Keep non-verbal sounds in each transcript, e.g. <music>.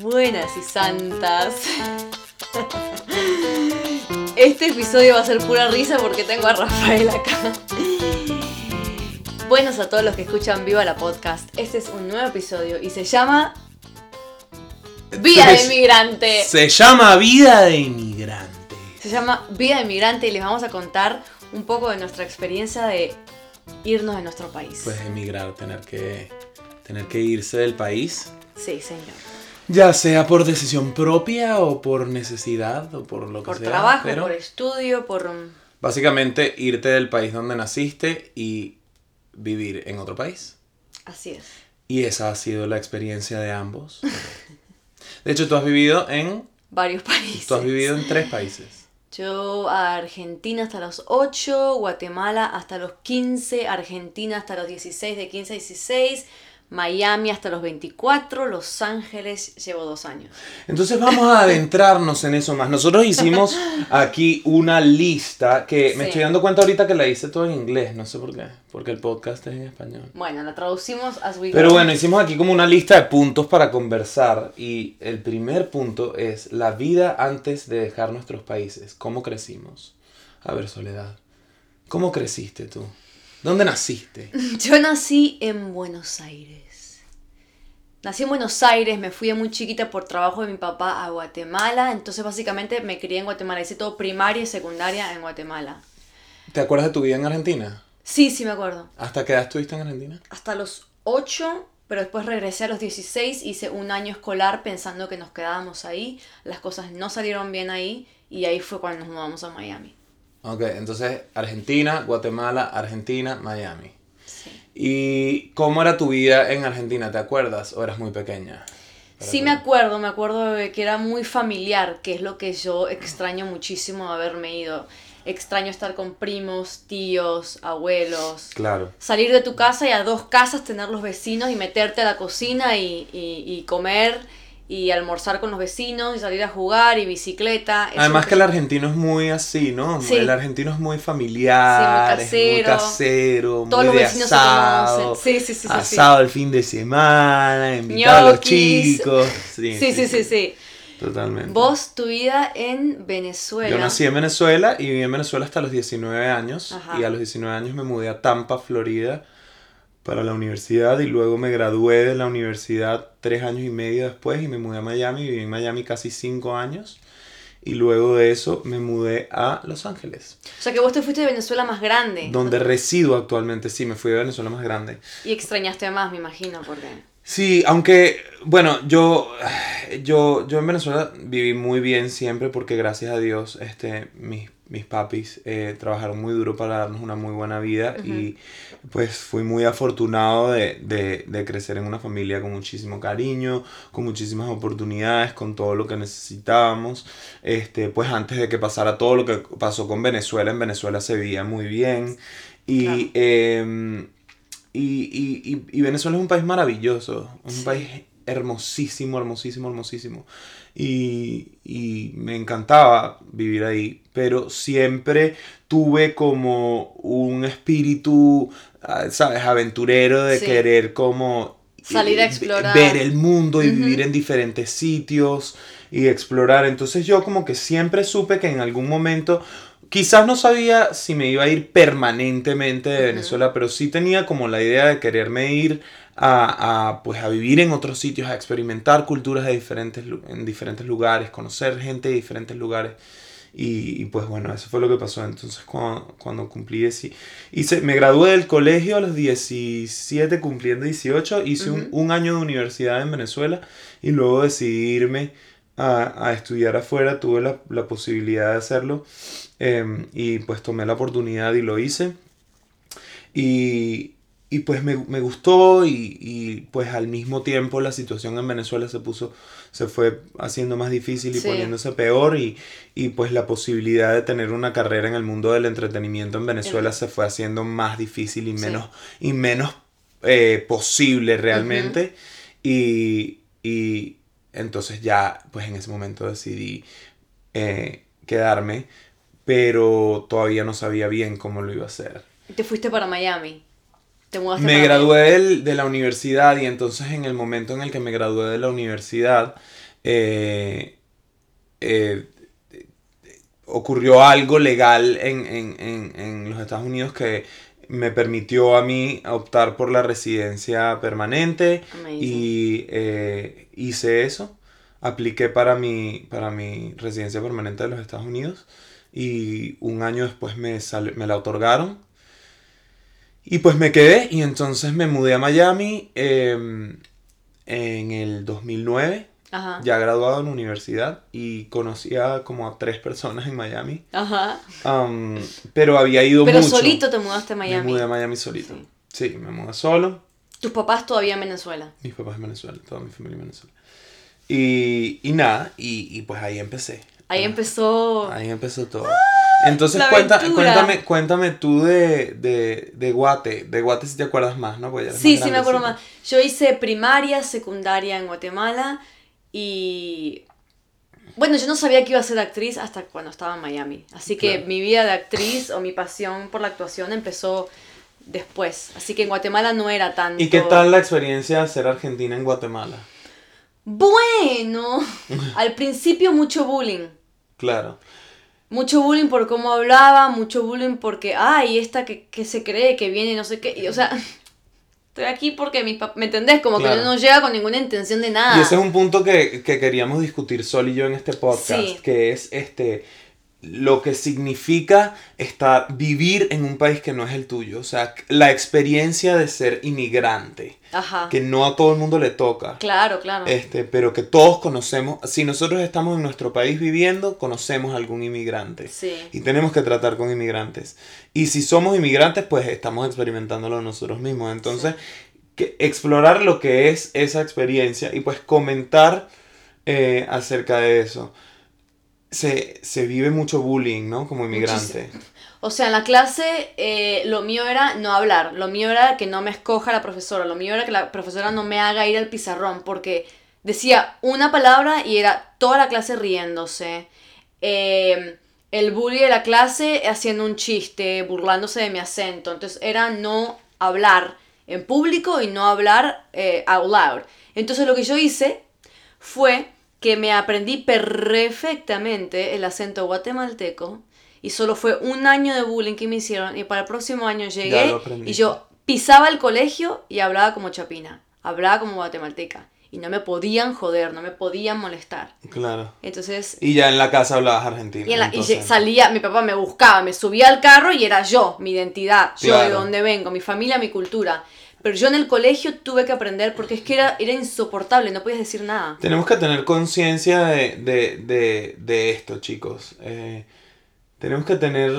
Buenas y santas. Este episodio va a ser pura risa porque tengo a Rafael acá. Buenos a todos los que escuchan Viva la Podcast. Este es un nuevo episodio y se llama Vida de Inmigrante. Se llama Vida de Inmigrante. Se llama Vida de Inmigrante y les vamos a contar un poco de nuestra experiencia de irnos de nuestro país. Pues emigrar, tener que, tener que irse del país. Sí, señor. Ya sea por decisión propia o por necesidad o por lo que Por sea. trabajo, pero por estudio, por... Básicamente irte del país donde naciste y vivir en otro país. Así es. Y esa ha sido la experiencia de ambos. <laughs> De hecho, tú has vivido en. Varios países. Tú has vivido en tres países. Yo a Argentina hasta los 8, Guatemala hasta los 15, Argentina hasta los 16, de 15 a 16, Miami hasta los 24, Los Ángeles llevo dos años. Entonces vamos a adentrarnos en eso más. Nosotros hicimos <laughs> aquí una lista que me estoy dando cuenta ahorita que la hice todo en inglés. No sé por qué. Porque el podcast es en español. Bueno, la traducimos as we Pero go. bueno, hicimos aquí como una lista de puntos para conversar y el primer punto es la vida antes de dejar nuestros países. ¿Cómo crecimos? A ver, Soledad, ¿cómo creciste tú? ¿Dónde naciste? <laughs> Yo nací en Buenos Aires. Nací en Buenos Aires, me fui de muy chiquita por trabajo de mi papá a Guatemala, entonces básicamente me crié en Guatemala, hice todo primaria y secundaria en Guatemala. ¿Te acuerdas de tu vida en Argentina? Sí, sí me acuerdo. ¿Hasta qué edad estuviste en Argentina? hasta los 8, pero después regresé a los 16, hice un año escolar pensando que nos quedábamos ahí, las cosas no salieron bien ahí y ahí fue cuando nos mudamos a Miami. Ok, entonces Argentina, Guatemala, Argentina, Miami. Sí, ¿Y cómo era tu vida en Argentina? ¿Te acuerdas? ¿O eras muy pequeña? Sí me acuerdo, me acuerdo de que era muy familiar, que es lo que yo extraño muchísimo de haberme ido. Extraño estar con primos, tíos, abuelos. Claro. Salir de tu casa y a dos casas tener los vecinos y meterte a la cocina y, y- y comer y almorzar con los vecinos y salir a jugar y bicicleta. Eso Además que- el argentino es muy así, ¿no? Sí. El argentino es muy familiar, Sí, muy es muy casero. casero, Todos muy los de vecinos se asado, conocen. Sí, sí, sí, sí, sí. asado el fin de semana, invitar a los chicos. Sí, Sí, sí, sí, sí. Totalmente. Vos, tu vida en Venezuela. Yo nací en Venezuela y viví en Venezuela hasta los 19 años. Ajá. Y a los 19 años me mudé a Tampa, Florida, para la universidad. Y luego me gradué de la universidad tres años y medio después y me mudé a Miami. Viví en Miami casi cinco años. Y luego de eso me mudé a Los Ángeles, O sea que vos te fuiste de Venezuela más grande. donde resido actualmente. Sí, me fui de Venezuela más grande. Y extrañaste más, me imagino, porque... Sí, aunque, bueno, yo, yo, yo en Venezuela viví muy bien siempre porque gracias a Dios este, mis, mis papis eh, trabajaron muy duro para darnos una muy buena vida y pues fui muy afortunado de, de, de crecer en una familia con muchísimo cariño, con muchísimas oportunidades, con todo lo que necesitábamos. Este, pues antes de que pasara todo lo que pasó con Venezuela, en Venezuela se vivía muy bien y... Claro. em, y, y, y, y Venezuela es un país maravilloso, un Sí. país hermosísimo, hermosísimo, hermosísimo. Y, y me encantaba vivir ahí, pero siempre tuve como un espíritu, ah, ¿sabes?, aventurero de Sí. querer como... Salir a eh, explorar. Ver el mundo y vivir en diferentes sitios y explorar. Entonces yo como que siempre supe que en algún momento Quizás no sabía si me iba a ir permanentemente de. Venezuela, pero sí tenía como la idea de quererme ir a, a, pues, a vivir en otros sitios, a experimentar culturas de diferentes, en diferentes lugares, conocer gente de diferentes lugares. Y, y, pues bueno, eso fue lo que pasó. Entonces cuando, cuando cumplí, dieci- hice, me gradué del colegio a los 17, cumpliendo 18, hice un, Ujú. un año de universidad en Venezuela y luego decidí irme a, a estudiar afuera, tuve la, la posibilidad de hacerlo em, y pues tomé la oportunidad y lo hice. Y, y pues me, me gustó y, y, pues al mismo tiempo la situación en Venezuela se puso, se fue haciendo más difícil y Sí. poniéndose peor y, y pues la posibilidad de tener una carrera en el mundo del entretenimiento en Venezuela El- se fue haciendo más difícil y Sí. menos, y menos eh, posible realmente. y, y entonces ya pues en ese momento decidí eh, quedarme, pero todavía no sabía bien cómo lo iba a hacer. Te fuiste para Miami. Te mudaste me gradué del- de la universidad y entonces en el momento en el que me gradué de la universidad eh, eh, ocurrió algo legal en, en- en- en los Estados Unidos que me permitió a mí optar por la residencia permanente Amazing. y eh, hice eso. Apliqué para mi, para mi residencia permanente de los Estados Unidos y un año después me, me la otorgaron. Y pues me quedé y entonces me mudé a Miami em, en el 2009, Ajá. ya graduado en la universidad y conocía como a tres personas en Miami. Ajá. Pero había ido Pero mucho. solito te mudaste a Me Miami. mudé a Miami solito. Sí, me mudé solo. Tus papás todavía en Venezuela. Mis papás en Venezuela, toda mi familia en Venezuela. Y, y nada, y, y pues ahí empecé. Ahí Ah, empezó. Ahí empezó todo. Entonces la cuenta, cuéntame, cuéntame tú de, de, de Guate. De Guate si te acuerdas más, ¿no? Porque eres Sí, más sí me acuerdo más. Yo hice primaria, secundaria en Guatemala y... Bueno, yo no sabía que iba a ser actriz hasta cuando estaba en Miami. Así que Claro. mi vida de actriz o mi pasión por la actuación empezó después. Así que en Guatemala no era tanto... ¿Y qué tal la experiencia de ser argentina en Guatemala? Bueno, <laughs> al principio mucho bullying. Claro. Mucho bullying por cómo hablaba, mucho bullying porque, ay, esta que, que se cree que viene, no sé qué. Y, o sea, <laughs> estoy aquí porque mis papás, ¿me entendés? Como Claro. que no llega con ninguna intención de nada. Y ese es un punto que, que queríamos discutir Sol y yo en este podcast, Sí. que es este lo que significa estar vivir en un país que no es el tuyo, o sea, la experiencia de ser inmigrante, Ajá. que no a todo el mundo le toca. Claro, claro. Este, pero que todos conocemos, si nosotros estamos en nuestro país viviendo, conocemos a algún inmigrante. Sí. Y tenemos que tratar con inmigrantes. Y si somos inmigrantes, pues estamos experimentándolo nosotros mismos. Entonces, que explorar lo que es esa experiencia y pues comentar eh, acerca de eso. Se, se vive mucho bullying, ¿no? Como inmigrante. O sea, en la clase eh, lo mío era no hablar, lo mío era que no me escoja la profesora, lo mío era que la profesora no me haga ir al pizarrón, porque decía una palabra y era toda la clase riéndose. Eh, el bully de la clase haciendo un chiste, burlándose de mi acento. Entonces era no hablar en público y no hablar eh, out loud. Entonces lo que yo hice fue que me aprendí perfectamente el acento guatemalteco y solo fue un año de bullying que me hicieron y para el próximo año llegué y yo pisaba el colegio y hablaba como chapina, hablaba como guatemalteca y no me podían joder, no me podían molestar. Claro. Entonces, Y ya en la casa hablabas argentino. y, en la- y salía, mi papá me buscaba, me subía al carro y era yo, mi identidad, yo de dónde vengo, mi familia, mi cultura. Pero yo en el colegio tuve que aprender porque es que era, era insoportable, no podías decir nada. Tenemos que tener conciencia de, de, de, de esto, chicos. Eh, tenemos que tener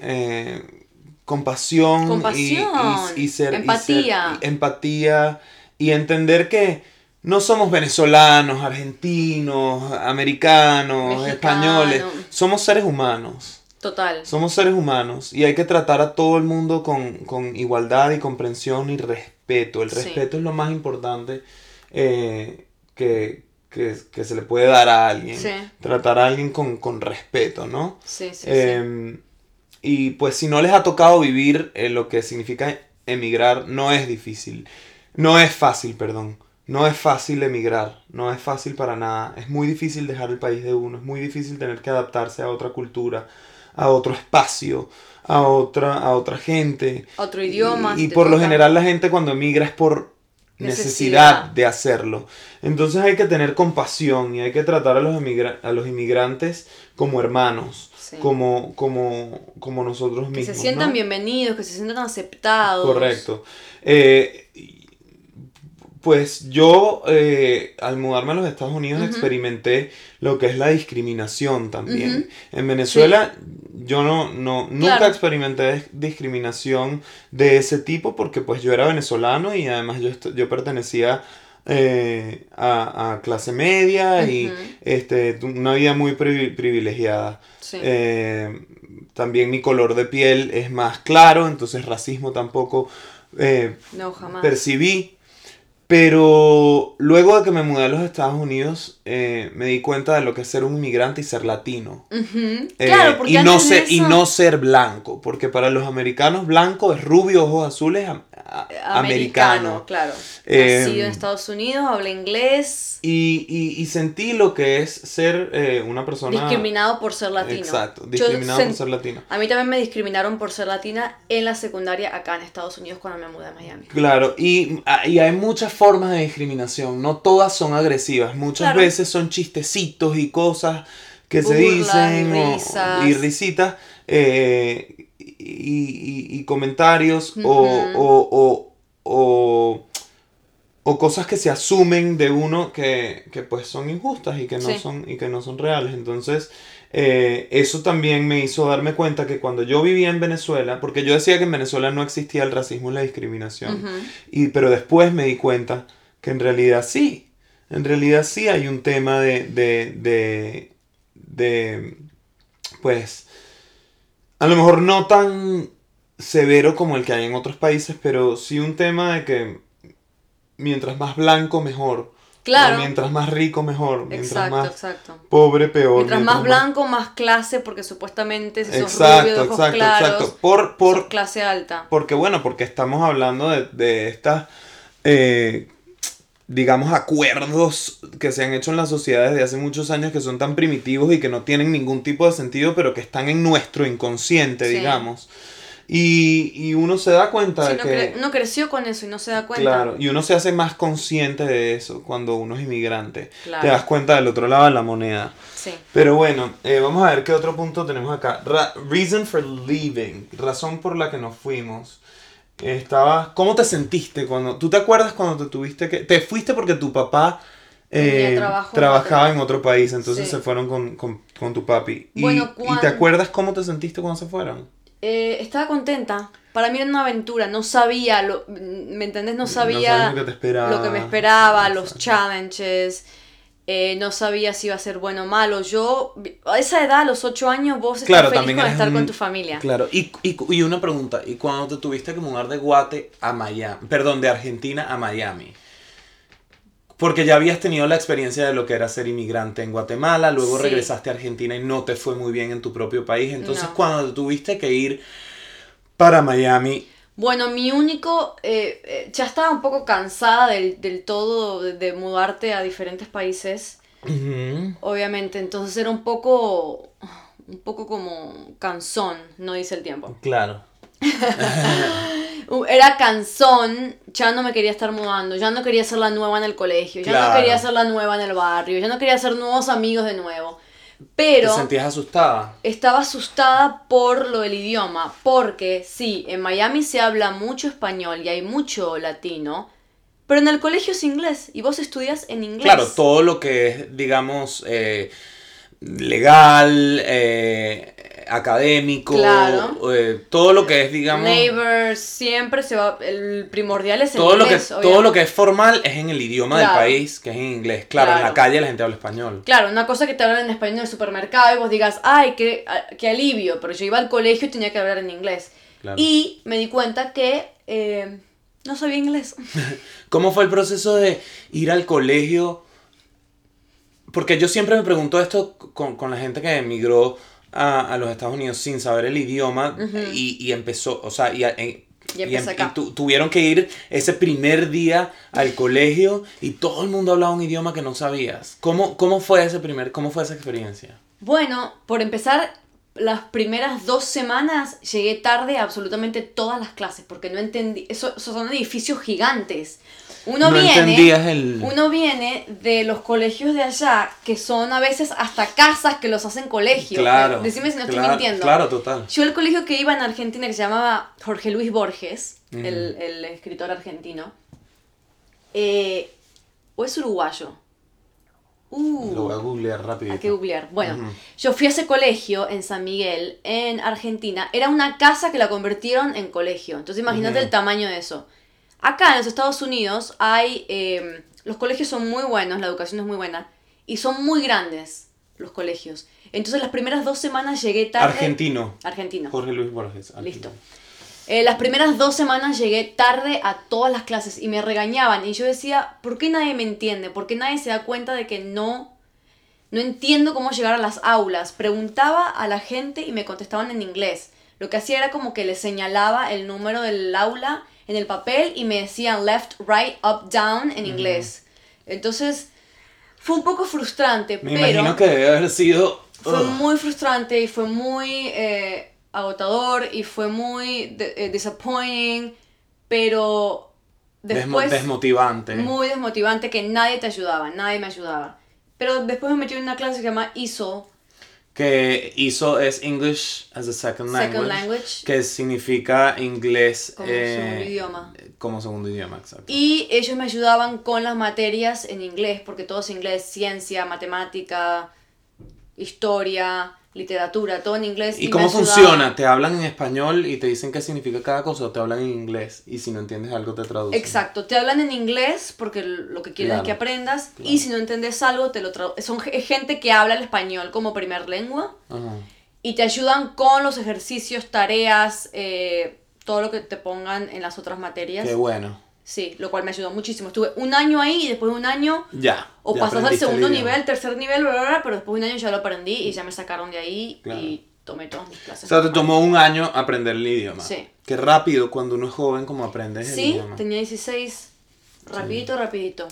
eh, compasión, y- Compasión, y, y ser, y empatía. ser- y empatía y entender que no somos venezolanos, argentinos, americanos, Mexicano. españoles. Somos seres humanos. Total. Somos seres humanos y hay que tratar a todo el mundo con, con igualdad y comprensión y respeto. El Sí. respeto es lo más importante eh, que, que- que se le puede dar a alguien. Sí. Tratar a alguien con, con respeto, ¿no? Sí, sí, sí. Eh, Y pues si no les ha tocado vivir eh, lo que significa emigrar, no es difícil. No es fácil, perdón. No es fácil emigrar. No es fácil para nada. Es muy difícil dejar el país de uno. Es muy difícil tener que adaptarse a otra cultura, a otro espacio, a otra, a otra gente. Otro idioma. Y, por lo general la gente cuando emigra es por necesidad, Necesidad. de hacerlo. Entonces hay que tener compasión y hay que tratar a los, a los inmigrantes como hermanos, Sí. como, como, como nosotros Que mismos. se sientan ¿no? bienvenidos, que se sientan aceptados. Correcto. Eh, pues yo eh, al mudarme a los Estados Unidos experimenté lo que es la discriminación también. En Venezuela yo no, no nunca Claro. experimenté dis- discriminación de ese tipo porque pues yo era venezolano y además yo, yo pertenecía eh, a, a clase media y este, una vida muy privi- privilegiada. Sí. Eh, también mi color de piel es más claro, entonces racismo tampoco no, jamás. percibí. Pero luego de que me mudé a los Estados Unidos, eh, me di cuenta de lo que es ser un inmigrante y ser latino. Eh, claro, porque y, no ser, y no ser blanco, porque para los americanos blanco es rubio, ojos azules, a- americano. claro. Eh, Nacido en Estados Unidos, habla inglés, Y, y, y sentí lo que es ser eh, una persona... discriminado por ser latino. Exacto, discriminado por ser latino. A mí también me discriminaron por ser latina en la secundaria acá en Estados Unidos cuando me mudé a Miami. Claro, y, ah, y hay muchas formas de discriminación, no todas son agresivas, muchas Claro. veces son chistecitos y cosas que se y dicen o- risas. y risitas eh, y, y- y comentarios o- o, o, cosas que se asumen de uno que, que pues son injustas y que no, Sí. son, y que no son reales. Entonces, eh, eso también me hizo darme cuenta que cuando yo vivía en Venezuela, porque yo decía que en Venezuela no existía el racismo y la discriminación, y, pero después me di cuenta que en realidad sí, en realidad sí hay un tema de, de, de, de, pues, a lo mejor no tan severo como el que hay en otros países, pero sí un tema de que mientras más blanco, mejor. Claro. O mientras más rico, mejor. Mientras Exacto, más exacto. pobre, peor. Mientras más blanco, más clase, porque supuestamente si sos Exacto, rubio de ojos exacto, claros, exacto. Por, por, clase alta. porque bueno, porque estamos hablando de, de estas, eh, digamos, acuerdos que se han hecho en la sociedad desde hace muchos años que son tan primitivos y que no tienen ningún tipo de sentido, pero que están en nuestro inconsciente, Sí. digamos. Y, y uno se da cuenta Sí, de uno, que... cre- uno creció con eso y no se da cuenta. Claro, y uno se hace más consciente de eso cuando uno es inmigrante. Claro. Te das cuenta del otro lado de la moneda. Sí. Pero bueno, eh, vamos a ver qué otro punto tenemos acá. Ra- reason for leaving, razón por la que nos fuimos. Estaba, ¿cómo te sentiste cuando, tú te acuerdas cuando te tuviste que, te fuiste porque tu papá eh, trabajaba en otro país, entonces Sí. se fueron con, con- con tu papi. Y, Bueno, ¿Y cuan- te acuerdas cómo te sentiste cuando se fueron? Eh, estaba contenta. Para mí era una aventura. No sabía, lo, ¿me entendés? No sabía lo que esperaba. me esperaba, los challenges. Eh, no sabía si iba a ser bueno o malo. Yo, a esa edad, a los 8 años, vos estás Claro, feliz con estar con tu familia. Claro, y, y, y una pregunta, ¿y cuando te tuviste que mudar de Guate a Miami, perdón, de Argentina a Miami? Porque ya habías tenido la experiencia de lo que era ser inmigrante en Guatemala, luego Sí. regresaste a Argentina y no te fue muy bien en tu propio país, entonces No. cuando te tuviste que ir para Miami, Bueno, mi único, eh, eh, ya estaba un poco cansada del, del todo de, de mudarte a diferentes países, obviamente, entonces era un poco, un poco como cansón, no dice el tiempo. claro, <laughs> Era cansón, ya no me quería estar mudando, ya no quería ser la nueva en el colegio, ya Claro. no quería ser la nueva en el barrio, ya no quería hacer nuevos amigos de nuevo. ¿Te Pero sentías asustada? estaba asustada por lo del idioma, porque sí, en Miami se habla mucho español y hay mucho latino, pero en el colegio es inglés y vos estudias en inglés. Claro, todo lo que es, digamos, eh, legal, eh, académico, Claro. eh, todo lo que es, digamos, Neighbors, siempre se va, el primordial es el todo lo que inglés. todo lo que es formal es en el idioma del país, que es en inglés. Claro, en la calle la gente habla español. Claro, una cosa que te hablan en español en el supermercado y vos digas, ay, qué, qué alivio, pero yo iba al colegio y tenía que hablar en inglés. Y me di cuenta que eh, no sabía inglés. <laughs> ¿Cómo fue el proceso de ir al colegio? Porque yo siempre me pregunto esto con, con la gente que emigró a, a los Estados Unidos sin saber el idioma y, y empezó, o sea, y, Y empecé em- acá. tu- tuvieron que ir ese primer día al colegio y todo el mundo hablaba un idioma que no sabías. ¿Cómo, cómo fue ese primer, cómo fue esa experiencia? Bueno, por empezar, las primeras dos semanas llegué tarde a absolutamente todas las clases porque no entendí. Eso, esos son edificios gigantes. Uno No viene. el- Uno viene de los colegios de allá, que son a veces hasta casas que los hacen colegios. Claro. Decime si no estoy mintiendo. Claro, total. Yo el colegio que iba en Argentina que se llamaba Jorge Luis Borges, el, el escritor argentino, eh, o es uruguayo. Uh, Lo voy a googlear rápido. hay que googlear. Bueno, yo fui a ese colegio en San Miguel, en Argentina. Era una casa que la convirtieron en colegio. Entonces imagínate el tamaño de eso. Acá en los Estados Unidos hay... eh, los colegios son muy buenos, la educación es muy buena. Y son muy grandes los colegios. Entonces las primeras dos semanas llegué tarde... Argentino. Argentino. Jorge Luis Borges. Listo. Eh, las primeras dos semanas llegué tarde a todas las clases y me regañaban y yo decía, ¿por qué nadie me entiende? ¿Por qué nadie se da cuenta de que no, no entiendo cómo llegar a las aulas? Preguntaba a la gente y me contestaban en inglés. Lo que hacía era como que les señalaba el número del aula en el papel y me decían left, right, up, down en inglés. Entonces fue un poco frustrante, Me pero imagino que debe haber sido... fue muy frustrante y fue muy eh, agotador y fue muy de- eh, disappointing, pero Desmo- después desmotivante. muy desmotivante que nadie te ayudaba, nadie me ayudaba. Pero después me metí en una clase que se llama ISO, Que hizo es English as a Second Language. Second Language, Que significa inglés como eh, segundo idioma. Como segundo idioma, exacto. Y ellos me ayudaban con las materias en inglés, porque todo es inglés, ciencia, matemática, historia, literatura, todo en inglés. ¿Y cómo funciona? ¿Te hablan en español y te dicen qué significa cada cosa o te hablan en inglés y si no entiendes algo te traducen? Exacto, te hablan en inglés porque lo que quieren Claro, es que aprendas claro. y si no entiendes algo te lo traducen. Son ge- gente que habla el español como primer lengua Ajá. y te ayudan con los ejercicios, tareas, eh, todo lo que te pongan en las otras materias. Qué bueno. Sí, lo cual me ayudó muchísimo. Estuve un año ahí y después de un año Ya. o ya pasas al el segundo nivel, tercer nivel, bla, bla, bla, pero después de un año ya lo aprendí y ya me sacaron de ahí Claro. y tomé todas mis clases. O sea, te tomó un año aprender el idioma. Sí. Qué rápido cuando uno es joven como aprendes el Sí, idioma. tenía 16. Rapidito, rapidito.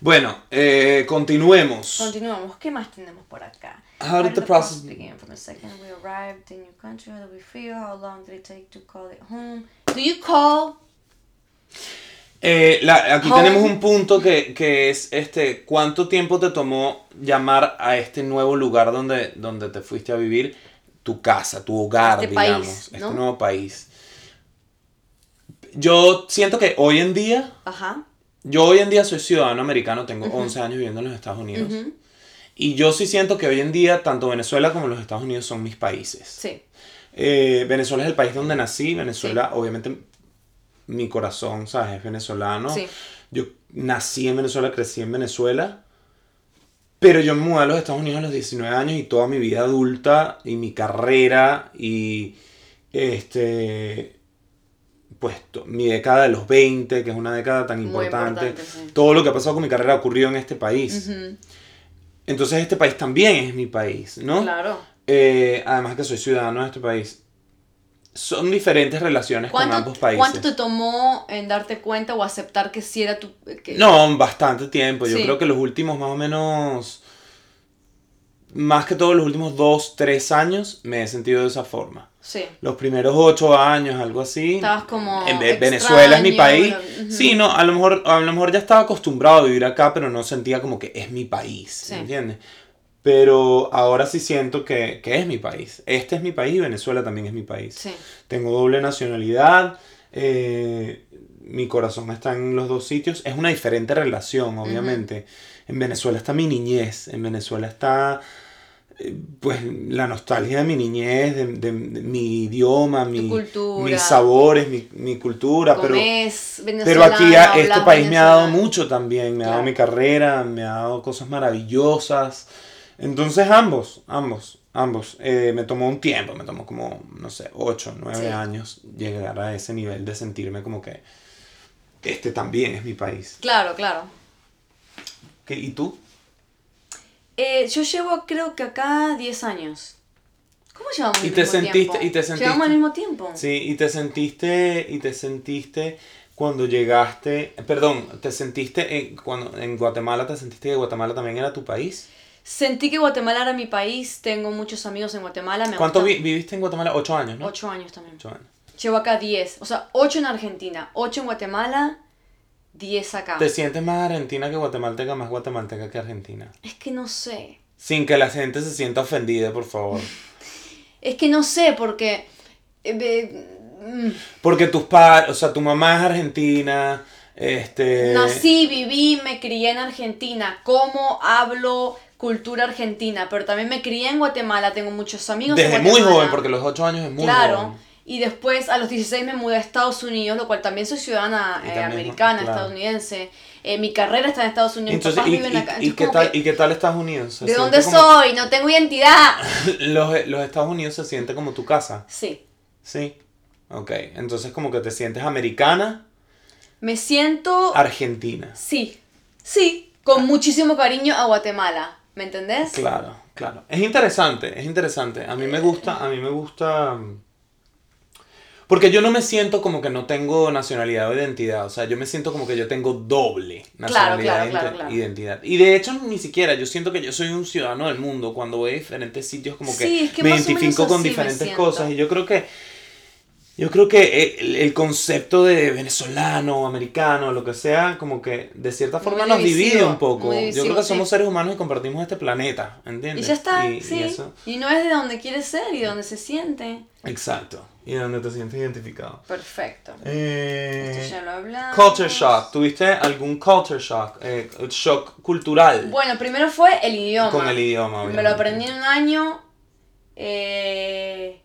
Bueno, eh, continuemos. Continuamos. ¿Qué más tenemos por acá? How did the process- begin? From the second we arrived in your country, how did we feel? How long did it take to call it home? Do you call? Eh, la- aquí Home. tenemos un punto que, que es este, ¿cuánto tiempo te tomó llamar a este nuevo lugar donde, donde te fuiste a vivir? Tu casa, tu hogar, Este país, digamos, ¿no? este nuevo país. Yo siento que hoy en día, Ajá. yo hoy en día soy ciudadano americano, tengo 11 años viviendo en los Estados Unidos. Y yo sí siento que hoy en día tanto Venezuela como los Estados Unidos son mis países. Sí. Eh, Venezuela es el país donde nací. Venezuela, obviamente, mi corazón, ¿sabes? Es venezolano. Sí. Yo nací en Venezuela, crecí en Venezuela. Pero yo me mudé a los Estados Unidos a los 19 años y toda mi vida adulta y mi carrera y este pues mi década de los 20, que es una década tan importante, importante, sí. todo lo que ha pasado con mi carrera ocurrió en este país. Entonces este país también es mi país, ¿no? Claro. Eh, además que soy ciudadano de este país. Son diferentes relaciones con ¿Cuánto, ambos países. ¿Cuánto te tomó en darte cuenta o aceptar que sí era tu... Que, No, bastante tiempo. Yo Sí. creo que los últimos más o menos... Más que todos los últimos dos, tres años me he sentido de esa forma. Sí. Los primeros ocho años, algo así. Estabas como En Ve- Venezuela es mi país. Sí, no, a lo, mejor, a lo mejor ya estaba acostumbrado a vivir acá, pero no sentía como que es mi país, Sí. ¿entiendes? Pero ahora sí siento que, que es mi país. Este es mi país y Venezuela también es mi país. Sí. Tengo doble nacionalidad, eh, mi corazón está en los dos sitios. Es una diferente relación, obviamente. En Venezuela está mi niñez, en Venezuela está eh, pues la nostalgia de mi niñez, de, de- de mi idioma, mi, cultura. mis sabores, mi, mi cultura, pero, pero aquí a- este país me ha dado mucho también, me ha dado mi carrera, me ha dado cosas maravillosas. Entonces ambos, ambos, ambos. Eh, me tomó un tiempo, me tomó como, no sé, 8, 9 Sí. años llegar a ese nivel de sentirme como que este también es mi país. Claro, claro. ¿Qué, ¿Y tú? Eh, yo llevo creo que acá 10 años. ¿Cómo llevamos Y el te mismo sentiste- tiempo? y te sentiste- Llevamos al mismo tiempo. Sí, y te sentiste, y te sentiste cuando llegaste, perdón, te sentiste en, cuando en Guatemala, te sentiste que Guatemala también era tu país. Sentí que Guatemala era mi país. Tengo muchos amigos en Guatemala. Me ¿Cuánto vi- viviste en Guatemala? Ocho años, ¿no? Ocho años también. Ocho años. Llevo acá 10. O sea, 8 en Argentina, 8 en Guatemala, 10 acá. ¿Te sientes más argentina que guatemalteca, más guatemalteca que argentina? Es que no sé. Sin que la gente se sienta ofendida, por favor. <laughs> Es que no sé porque... eh, mm, Porque tus padres, o sea, tu mamá es argentina, este... Nací, viví, me crié en Argentina. ¿Cómo hablo cultura argentina? Pero también me crié en Guatemala. Tengo muchos amigos en Desde muy joven, porque los ocho años es muy claro. joven. Y después a los 16 me mudé a Estados Unidos, lo cual también soy ciudadana eh, también, americana, claro. estadounidense. Eh, mi carrera está en Estados Unidos, Entonces, ¿y, viven y- acá. y Entonces, qué tal, que, ¿y qué tal Estados Unidos? ¿Se ¿De dónde como- soy? No tengo identidad. <laughs> Los, los Estados Unidos se siente como tu casa, Sí, ¿sí? Ok, entonces como que te sientes americana, Me siento... argentina. Sí, sí, con muchísimo cariño a Guatemala, ¿me entendés? Claro, claro. Es interesante, es interesante. A mí me gusta, a mí me gusta... Porque yo no me siento como que no tengo nacionalidad o identidad. O sea, yo me siento como que yo tengo doble nacionalidad e claro, inte- claro. identidad. Y de hecho, ni siquiera. Yo siento que yo soy un ciudadano del mundo. Cuando voy a diferentes sitios, como que, Sí, es que me identifico con diferentes cosas. Y yo creo que. Yo creo que el, el concepto de venezolano, americano, lo que sea, como que de cierta forma Muy nos divide un poco. Yo creo que sí. somos seres humanos y compartimos este planeta, ¿entiendes? Y ya está, Y- y sí. eso- Y no es de donde quiere ser y de donde se siente. Exacto. Y donde te sientes identificado. Perfecto. Eh, Esto ya lo hablamos. culture shock. ¿Tuviste algún culture shock? Eh, shock cultural. Bueno, primero fue el idioma. Con el idioma, Me obviamente. lo aprendí en un año. Eh,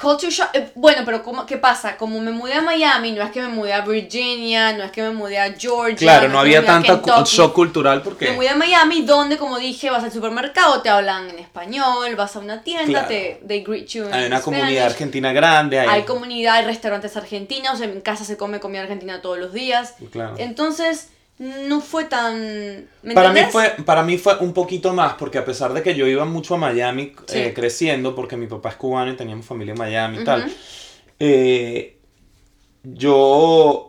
culture shock. eh, bueno, pero ¿cómo, ¿qué pasa? Como me mudé a Miami, no es que me mudé a Virginia, no es que me mudé a Georgia. Claro, no había me cu- Kentucky. shock cultural Me porque... mudé a Miami, donde, como dije, vas al supermercado, te hablan en español, vas a una tienda, Claro. te they greet you Hay una comunidad argentina grande. Hay, Hay comunidad, hay restaurantes argentinos, en casa se come comida argentina todos los días. Claro. Entonces, no fue tan... ¿Me Para mí, fue, para mí fue un poquito más, porque a pesar de que yo iba mucho a Miami Sí. eh, creciendo, porque mi papá es cubano y teníamos familia en Miami y tal, eh, yo...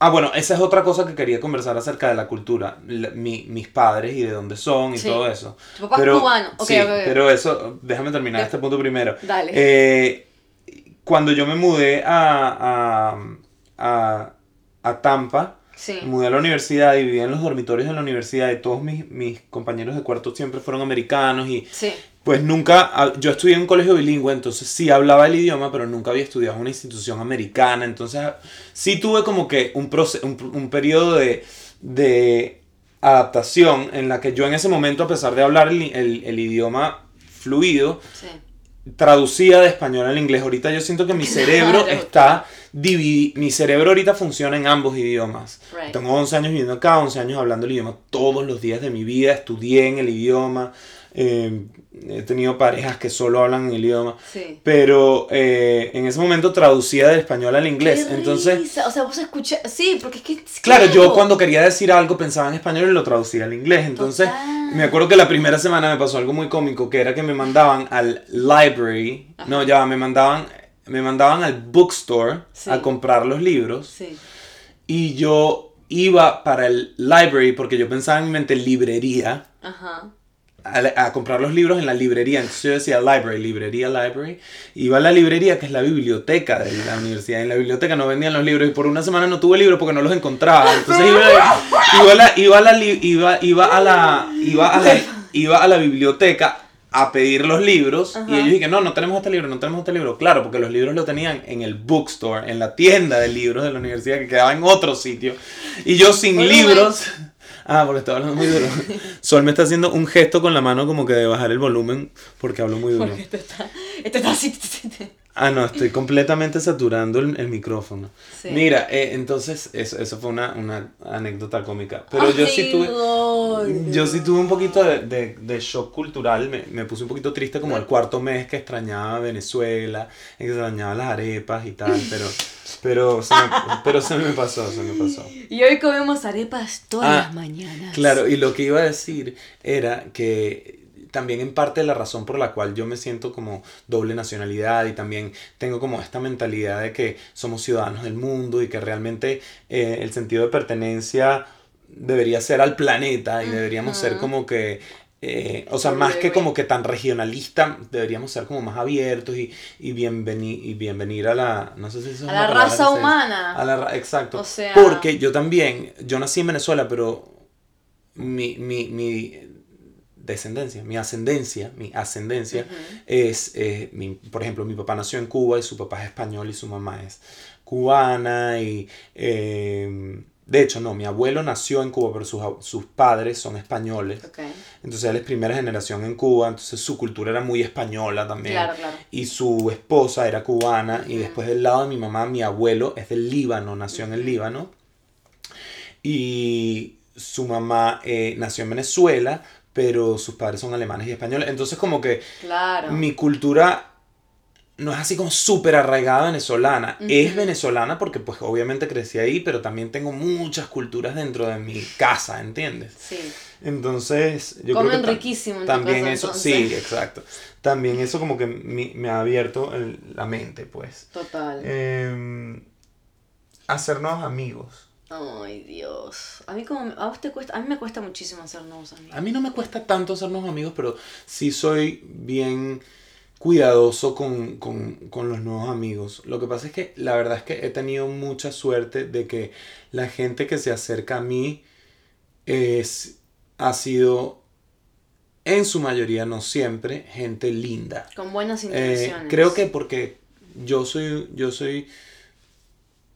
Ah, bueno, esa es otra cosa que quería conversar acerca de la cultura, la- mi- mis padres y de dónde son y Sí. todo eso. Tu papá es cubano. Ok, sí, pero eso, déjame terminar este punto primero. Dale. Eh, cuando yo me mudé a, a, a, a Tampa, Sí. mudé a la universidad y vivía en los dormitorios de la universidad y todos mis, mis compañeros de cuarto siempre fueron americanos y Sí. pues nunca, ah, yo estudié en un colegio bilingüe, entonces sí hablaba el idioma, pero nunca había estudiado en una institución americana, entonces sí tuve como que un, proce- un, un periodo de, de adaptación en la que yo en ese momento, a pesar de hablar el, el- el idioma fluido, Sí. Traducía de español al inglés. Ahorita yo siento que mi <laughs> cerebro está dividido. Mi cerebro ahorita funciona en ambos idiomas. Right. Tengo 11 años viviendo acá, 11 años hablando el idioma todos los días de mi vida. Estudié en el idioma. Eh, he tenido parejas que solo hablan el idioma. Sí. Pero eh, en ese momento traducía del español al inglés. Qué Entonces, risa. O sea, vos escuchás... Sí, porque es que... Claro, yo cuando quería decir algo pensaba en español y lo traducía al inglés. Entonces, Total. me acuerdo que la primera semana me pasó algo muy cómico, que era que me mandaban al library, no, ya, me mandaban, me mandaban al bookstore Sí. a comprar los libros Sí. y yo iba para el library porque yo pensaba en mi mente librería. Ajá. A, a comprar los libros en la librería, entonces yo decía library, librería, library. Iba a la librería, que es la biblioteca de la universidad. En la biblioteca no vendían los libros y por una semana no tuve libros porque no los encontraba. Entonces iba, iba a la, iba a la, li- iba, iba a la, iba a la, iba a la biblioteca a pedir los libros y ellos dijeron, no, no tenemos este libro, no tenemos este libro. Claro, porque los libros lo tenían en el bookstore, en la tienda de libros de la universidad que quedaba en otro sitio. Y yo sin libros... Ah, porque estaba hablando muy duro. <laughs> Sol me está haciendo un gesto con la mano como que de bajar el volumen porque hablo muy duro. Porque esto está... Esto está así... <laughs> Ah, no, estoy completamente saturando el, el micrófono. Sí. Mira, eh, entonces eso, eso fue una, una anécdota cómica. Pero yo sí tuve... Lord. Yo sí tuve un poquito de, de, de shock cultural, me, me puse un poquito triste como el cuarto mes que extrañaba Venezuela, extrañaba las arepas y tal, pero, pero, se me, pero se me pasó, se me pasó. Y hoy comemos arepas todas Ah, las mañanas. Claro, y lo que iba a decir era que también en parte la razón por la cual yo me siento como doble nacionalidad y también tengo como esta mentalidad de que somos ciudadanos del mundo y que realmente eh, el sentido de pertenencia debería ser al planeta y deberíamos ser como que eh, o sea, más que como que tan regionalista, deberíamos ser como más abiertos y, y, bienveni- y bienvenir a la, no sé si eso es A una la raza humana. a la exacto. O sea- Porque yo también, yo nací en Venezuela, pero mi, mi, mi descendencia, mi ascendencia, mi ascendencia es, eh, mi- por ejemplo, mi papá nació en Cuba y su papá es español y su mamá es cubana y... eh, de hecho, no, mi abuelo nació en Cuba, pero sus, sus padres son españoles. Entonces él es primera generación en Cuba, entonces su cultura era muy española también. Claro, claro. Y su esposa era cubana y después del lado de mi mamá, mi abuelo es del Líbano, nació en el. Líbano. Y su mamá eh, nació en Venezuela, pero sus padres son alemanes y españoles. Entonces como que Claro. mi cultura no es así como súper arraigada venezolana. Es venezolana porque pues obviamente crecí ahí, pero también tengo muchas culturas dentro de mi casa, ¿entiendes? Sí. Entonces, yo Comen creo que riquísimo en también eso, sí, exacto. También eso como que me, ha abierto la mente, pues. Total. Em, hacernos amigos. Ay, Dios. A mí como a vos te cuesta, a mí me cuesta muchísimo hacer nuevos amigos. A mí no me cuesta tanto hacernos amigos, pero sí soy bien cuidadoso con, los nuevos amigos. Lo que pasa es que la verdad es que he tenido mucha suerte de que la gente que se acerca a mí es, ha sido, en su mayoría, no siempre, gente linda. Con buenas eh, intenciones. creo que porque yo soy, yo soy,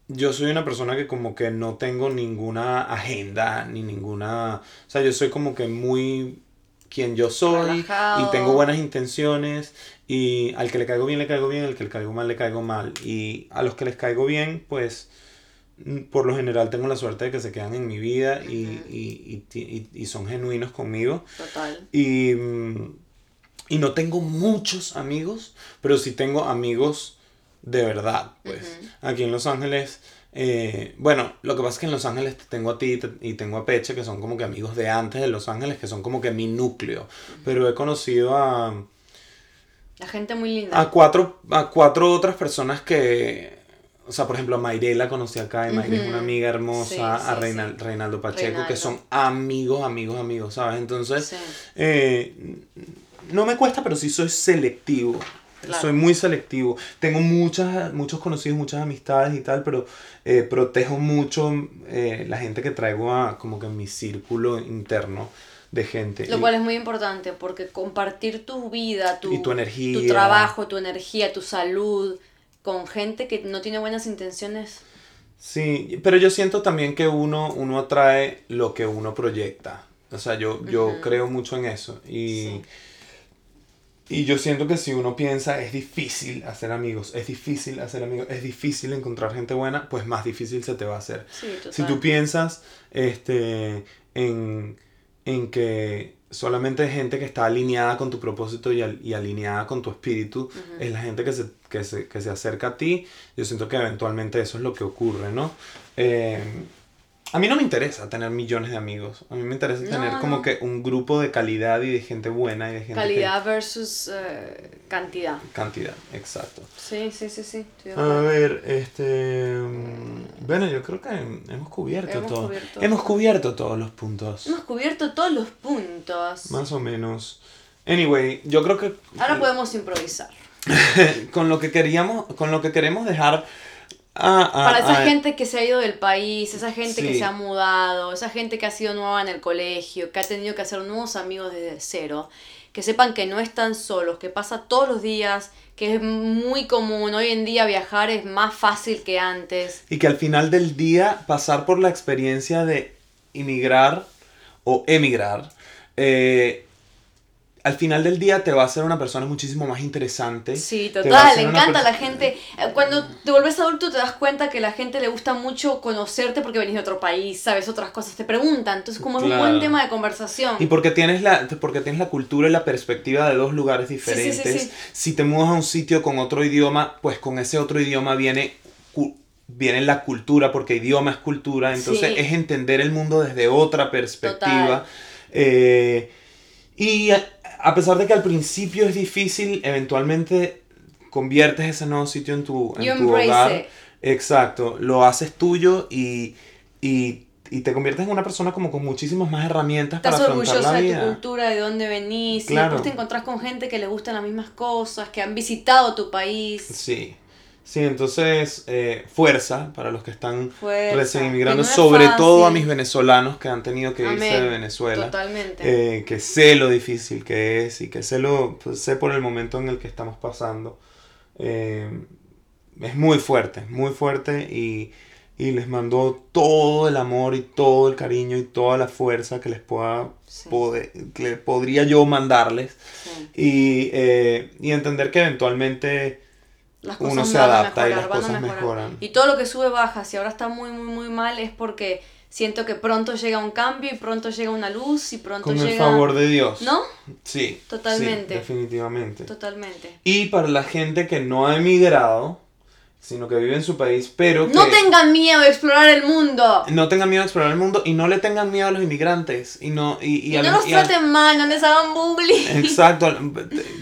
yo soy una persona que como que no tengo ninguna agenda, ni ninguna, o sea, yo soy como que muy quien yo soy y tengo buenas intenciones y al que le caigo bien le caigo bien, al que le caigo mal le caigo mal y a los que les caigo bien pues mm, por lo general tengo la suerte de que se quedan en mi vida y, y, son genuinos conmigo. Total. Y, mm, y no tengo muchos amigos, pero sí tengo amigos de verdad, pues. Aquí en Los Ángeles eh, bueno, lo que pasa es que en Los Ángeles tengo a ti y tengo a Peche, que son como que amigos de antes de Los Ángeles, que son como que mi núcleo. Pero he conocido a... La gente muy linda. A cuatro, a cuatro otras personas que... O sea, por ejemplo, a Mayrela conocí acá, y Mayre es una amiga hermosa, a Reinaldo Pacheco, que son amigos, amigos, amigos, ¿sabes? Entonces, eh, no me cuesta, pero sí soy selectivo. Soy muy selectivo. Tengo muchas, muchos conocidos, muchas amistades y tal, pero eh, protejo mucho eh, la gente que traigo a como que en mi círculo interno de gente. Lo cual es muy importante porque compartir tu vida, tu, y tu, energía. tu trabajo, tu energía, tu salud con gente que no tiene buenas intenciones. Sí, pero yo siento también que uno, uno atrae lo que uno proyecta. O sea, yo, yo creo mucho en eso. Y, y yo siento que si uno piensa es difícil hacer amigos, es difícil hacer amigos, es difícil encontrar gente buena, pues más difícil se te va a hacer. si tú piensas este, en, en que solamente gente que está alineada con tu propósito y, y alineada con tu espíritu es la gente que se, que, se, que se acerca a ti, yo siento que eventualmente eso es lo que ocurre, ¿no? Eh, a mí no me interesa tener millones de amigos. A mí me interesa tener como que un grupo de calidad y de gente buena y de gente Calidad versus eh, cantidad. Cantidad, exacto. Sí, sí, sí, sí. A ver, este... Mm, bueno, yo creo que hemos cubierto todo. hemos cubierto todos los puntos. Hemos cubierto todos los puntos. Más o menos. Anyway, yo creo que... Ahora podemos improvisar. <laughs> con lo que queríamos, con lo que queremos dejar Ah, ah, Para esa ah. gente que se ha ido del país, esa gente que se ha mudado, esa gente que ha sido nueva en el colegio, que ha tenido que hacer nuevos amigos desde cero, que sepan que no están solos, que pasa todos los días, que es muy común, hoy en día viajar es más fácil que antes. Y que al final del día pasar por la experiencia de inmigrar o emigrar eh, al final del día te va a ser una persona muchísimo más interesante. Sí, total, le encanta a la gente. Eh, cuando te vuelves adulto te das cuenta que a la gente le gusta mucho conocerte porque venís de otro país, sabes otras cosas, te preguntan. Entonces, como es un buen tema de conversación. Y porque tienes la, porque tienes la cultura y la perspectiva de dos lugares diferentes. si te mudas a un sitio con otro idioma, pues con ese otro idioma viene viene la cultura, porque idioma es cultura, entonces es entender el mundo desde otra perspectiva. Eh, y a pesar de que al principio es difícil, eventualmente conviertes ese nuevo sitio en tu, en tu hogar. Exacto, lo haces tuyo y, y, y, te conviertes en una persona como con muchísimas más herramientas Estás para afrontar la vida. de tu cultura, de dónde venís, y después te encontrás con gente que le gustan las mismas cosas, que han visitado tu país. Sí. Sí, entonces, eh, fuerza para los que están recién inmigrando, sobre todo a mis venezolanos que han tenido que irse de Venezuela. Totalmente. Eh, que sé lo difícil que es y que sé, lo, pues, sé por el momento en el que estamos pasando. Eh, es muy fuerte, muy fuerte y, y, les mando todo el amor y todo el cariño y toda la fuerza que les pueda poder, que podría yo mandarles y, y entender que eventualmente cosas uno se adapta y las cosas mejoran. Y todo lo que sube baja, si ahora está muy, muy, muy mal, es porque Siento que pronto llega un cambio y pronto llega una luz y pronto Con llega... el favor de Dios. ¿No? Sí. Totalmente. sí, definitivamente. Totalmente. Y para la gente que no ha emigrado, sino que vive en su país, pero que No tengan miedo de explorar el mundo. no tengan miedo de explorar el mundo y no le tengan miedo a los inmigrantes. Y no, y, y Y a no los- los y a- traten mal, no les hagan bullying. Exacto,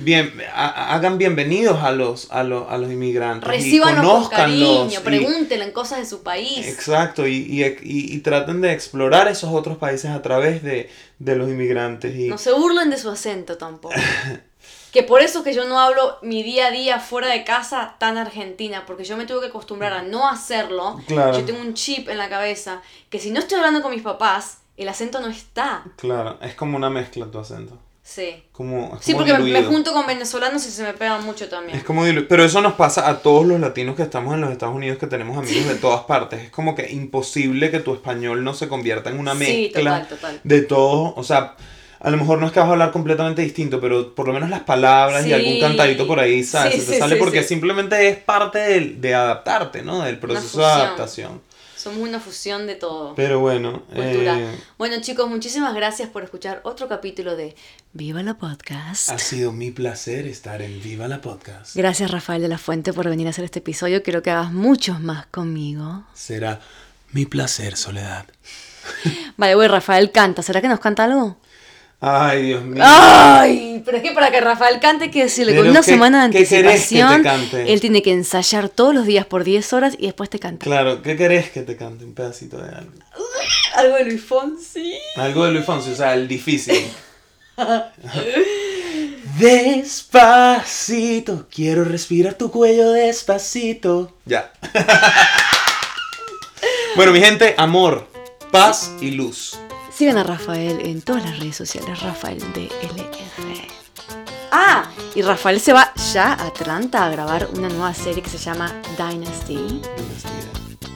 bien, ha- hagan bienvenidos a los, a los, a los inmigrantes. Recíbanos y con conózcanlos cariño, y- pregúntenle en cosas de su país. Exacto, y, y, y- y traten de explorar esos otros países a través de, de los inmigrantes. Y, No se burlen de su acento tampoco. <laughs> que por eso que yo no hablo mi día a día fuera de casa tan argentina, porque yo me tuve que acostumbrar a no hacerlo. Claro. Yo tengo un chip en la cabeza que si no estoy hablando con mis papás, el acento no está. Claro, es como una mezcla tu acento. Sí. Como, es Sí, como porque me, me diluido. junto con venezolanos y se me pegan mucho también. Es como dilu- Pero eso nos pasa a todos los latinos que estamos en los Estados Unidos, que tenemos amigos de todas partes. Es como que imposible que tu español no se convierta en una Sí, mezcla total, total. de todo. O sea, a lo mejor no es que vas a hablar completamente distinto, pero por lo menos las palabras y algún cantadito por ahí, ¿sabes? Sí, Se te sí, sale porque simplemente es parte del- de, adaptarte, ¿no? Del proceso de adaptación. Somos una fusión de todo. Pero bueno, Cultura. eh, Bueno chicos, muchísimas gracias por escuchar otro capítulo de Viva la Podcast. ha sido mi placer estar en Viva la Podcast. Gracias Rafael de la Fuente por venir a hacer este episodio. Quiero que hagas muchos más conmigo. Será mi placer, Soledad. Vale, güey, Rafael canta. ¿Será que nos canta algo? Ay, Dios mío. ¡Ay! Pero es que para que Rafael cante, hay que decirle con una ¿qué- semana de qué querés que te anticipación. cante? Él tiene que ensayar todos los días por 10 horas y después te canta. Claro, ¿qué querés que te cante? Un pedacito de algo. <laughs> Algo de Luis Fonsi. Algo de Luis Fonsi, o sea, el difícil. <laughs> Despacito, quiero respirar tu cuello despacito. Ya. <laughs> bueno, mi gente, amor, paz y luz. Sigan a Rafael en todas las redes sociales, Rafael DLF. Ah, y Rafael se va ya a Atlanta a grabar una nueva serie que se llama Dynasty.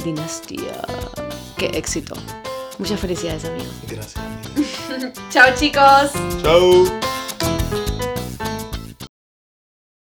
Dinastía. Qué éxito. Muchas felicidades, amigo. Gracias. <laughs> Chao, chicos. Chau.